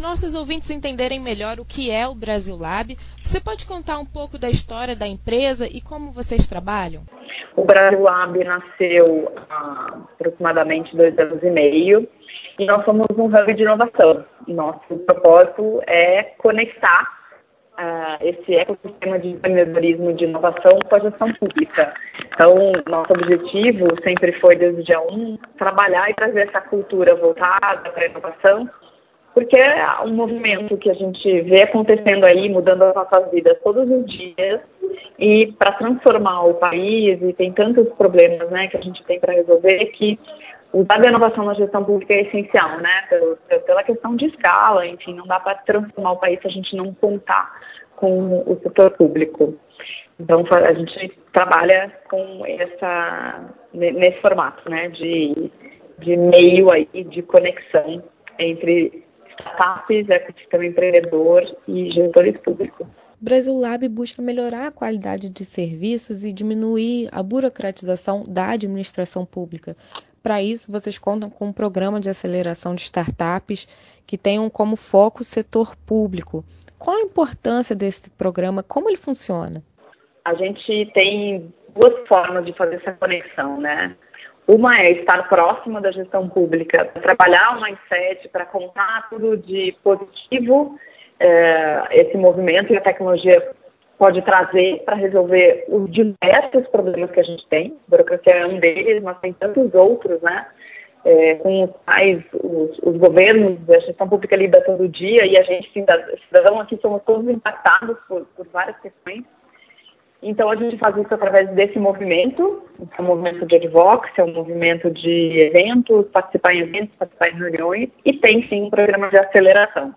nossos ouvintes entenderem melhor o que é o Brasil Lab, você pode contar um pouco da história da empresa e como vocês trabalham? O Brasil Lab nasceu há aproximadamente dois anos e meio e nós somos um hub de inovação. Nosso propósito é conectar uh, esse ecossistema de empreendedorismo de inovação com a gestão pública. Então, nosso objetivo sempre foi, desde o dia 1, trabalhar e trazer essa cultura voltada para a inovação, porque é um movimento que a gente vê acontecendo aí, mudando as nossas vidas todos os dias, e para transformar o país, e tem tantos problemas né, que a gente tem para resolver, que usar a inovação na gestão pública é essencial, né? Pela questão de escala, enfim, não dá para transformar o país se a gente não contar com o setor público. Então, a gente trabalha com essa, nesse formato, né, de, de meio aí de conexão entre startups, ecossistema empreendedor e gestores públicos. O Brasil Lab busca melhorar a qualidade de serviços e diminuir a burocratização da administração pública. Para isso, vocês contam com um programa de aceleração de startups que tenham como foco o setor público. Qual a importância desse programa? Como ele funciona? A gente tem duas formas de fazer essa conexão, né? Uma é estar próxima da gestão pública, trabalhar o mindset para contar tudo de positivo é, esse movimento e a tecnologia pode trazer para resolver os diversos problemas que a gente tem. A burocracia é um deles, mas tem tantos outros, né? É, com os quais os, os, governos, a gestão pública lida todo dia e a gente, cidadão aqui, somos todos impactados por, por várias questões. Então, a gente faz isso através desse movimento, é um movimento de advocacy, é um movimento de eventos, participar em eventos, participar em reuniões, e tem sim um programa de aceleração,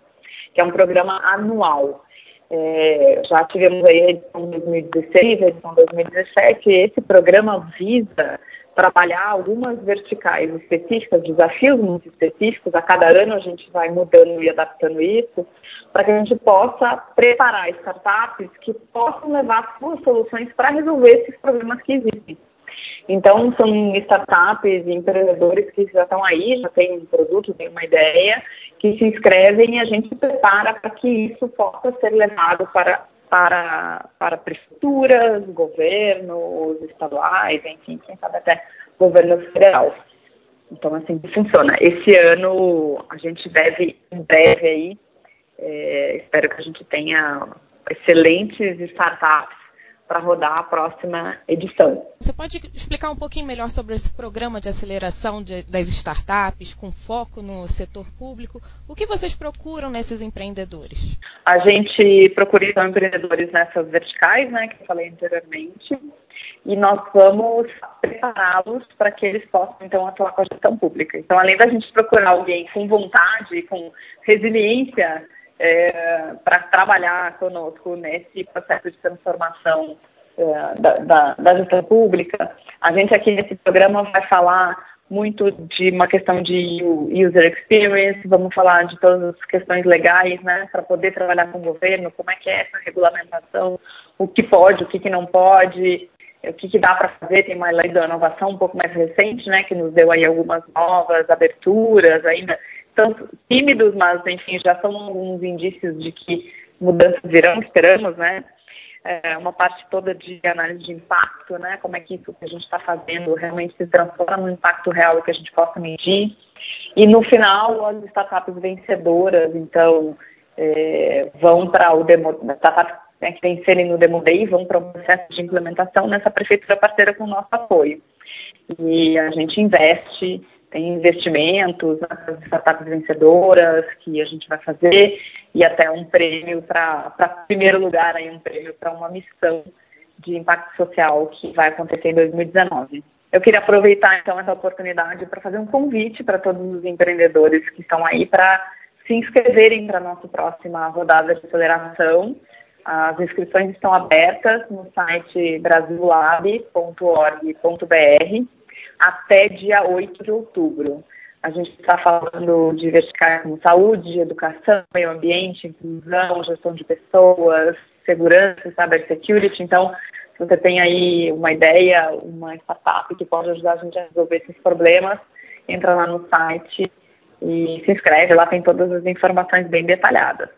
que é um programa anual. É, já tivemos aí a edição 2016, a edição 2017, e esse programa visa trabalhar algumas verticais específicas, desafios muito específicos. A cada ano a gente vai mudando e adaptando isso, para que a gente possa preparar startups que possam levar suas soluções para resolver esses problemas que existem. Então, são startups e empreendedores que já estão aí, já têm um produto, têm uma ideia, que se inscrevem e a gente prepara para que isso possa ser levado para para, para prefeituras, governos estaduais, enfim, quem sabe até governo federal. Então, assim funciona. Esse ano a gente deve, em breve aí, é, espero que a gente tenha excelentes startups para rodar a próxima edição. Você pode explicar um pouquinho melhor sobre esse programa de aceleração de, das startups com foco no setor público? O que vocês procuram nesses empreendedores? A gente procura então, empreendedores nessas verticais, né, que eu falei anteriormente, e nós vamos prepará-los para que eles possam então atuar com a gestão pública. Então, além da gente procurar alguém com vontade, com resiliência é, para trabalhar conosco nesse processo de transformação é, da, da, da, gestão pública. A gente aqui nesse programa vai falar muito de uma questão de user experience, vamos falar de todas as questões legais, né, para poder trabalhar com o governo, como é que é essa regulamentação, o que pode, o que, que não pode, o que, que dá para fazer, tem uma lei da inovação um pouco mais recente, né, que nos deu aí algumas novas aberturas, ainda tanto tímidos, mas enfim, já são alguns indícios de que mudanças virão, esperamos, né? É uma parte toda de análise de impacto, né? Como é que isso que a gente está fazendo realmente se transforma no impacto real que a gente possa medir. E no final, as startups vencedoras, então, é, vão para o demo, startups né, que vencerem no Demo Day vão para um processo de implementação nessa prefeitura parceira com o nosso apoio. E a gente investe tem investimentos nas startups vencedoras que a gente vai fazer e até um prêmio para primeiro lugar aí um prêmio para uma missão de impacto social que vai acontecer em 2019. Eu queria aproveitar então essa oportunidade para fazer um convite para todos os empreendedores que estão aí para se inscreverem para a nossa próxima rodada de aceleração. As inscrições estão abertas no site brasilab.org.br até dia 8 de outubro. A gente está falando de verticais como saúde, educação, meio ambiente, inclusão, gestão de pessoas, segurança, cybersecurity. Então, se você tem aí uma ideia, uma startup que pode ajudar a gente a resolver esses problemas, entra lá no site E se inscreve, lá tem todas as informações bem detalhadas.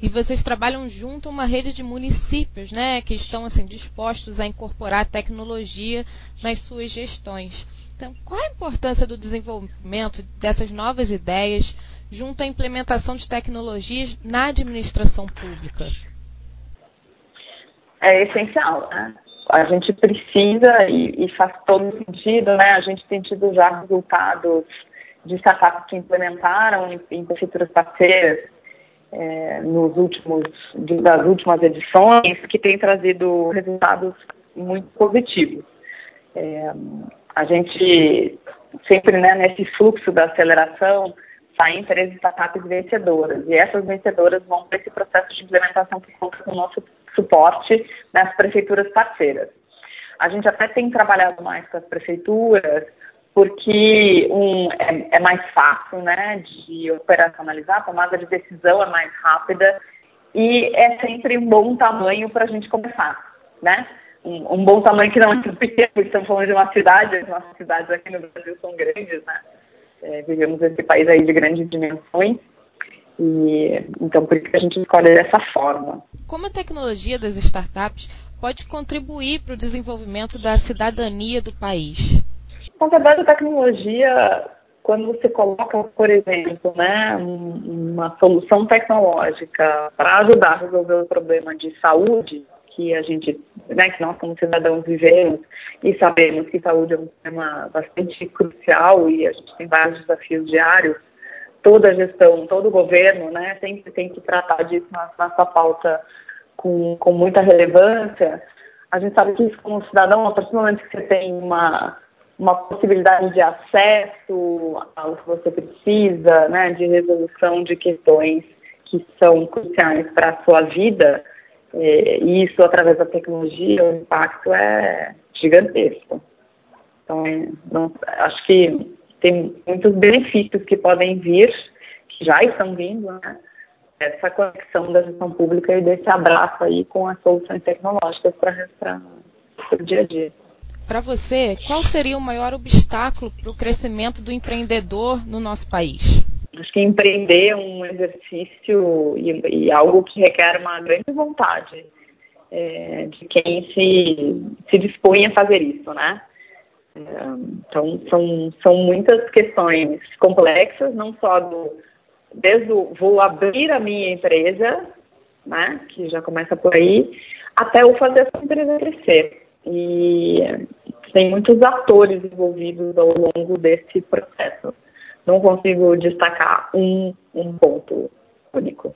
E vocês trabalham junto a uma rede de municípios, né, que estão assim dispostos a incorporar tecnologia nas suas gestões. Então, qual a importância do desenvolvimento dessas novas ideias junto à implementação de tecnologias na administração pública? É essencial, né? A gente precisa e, e faz todo sentido, né? A gente tem tido já resultados de startups que implementaram em, em prefeituras parceiras é, nos últimos, das últimas edições, que tem trazido resultados muito positivos. É, a gente sempre, né, nesse fluxo da aceleração, saem três startups vencedoras, e essas vencedoras vão para esse processo de implementação que conta com o nosso suporte nas prefeituras parceiras. A gente até tem trabalhado mais com as prefeituras, porque um, é, é, mais fácil né, de operacionalizar, a tomada de decisão é mais rápida e é sempre um bom tamanho para a gente começar, né? Um, um, bom tamanho que não é pequeno, estamos falando de uma cidade, as nossas cidades aqui no Brasil são grandes, né? É, vivemos esse país aí de grandes dimensões e então por isso que a gente escolhe dessa forma. Como a tecnologia das startups pode contribuir para o desenvolvimento da cidadania do país? Na verdade, a tecnologia, quando você coloca, por exemplo, né, uma solução tecnológica para ajudar a resolver o problema de saúde, que a gente, né, que nós como cidadãos vivemos e sabemos que saúde é um tema bastante crucial e a gente tem vários desafios diários, toda a gestão, todo o governo, né, sempre tem que tratar disso na nossa pauta com, com muita relevância. A gente sabe que isso como cidadão, a partir do momento que você tem uma uma possibilidade de acesso ao que você precisa, né, de resolução de questões que são cruciais para a sua vida, é, e isso através da tecnologia, o impacto é gigantesco. Então, não, acho que tem muitos benefícios que podem vir, que já estão vindo, né, essa conexão da gestão pública e desse abraço aí com as soluções tecnológicas para o dia a dia. Para você, qual seria o maior obstáculo para o crescimento do empreendedor no nosso país? Acho que empreender é um exercício e, e algo que requer uma grande vontade é, de quem se, se dispõe a fazer isso, né? É, então, são, são muitas questões complexas, não só do, desde o vou abrir a minha empresa, né, que já começa por aí, até o fazer essa empresa crescer. E tem muitos atores envolvidos ao longo desse processo. Não consigo destacar um, um ponto único.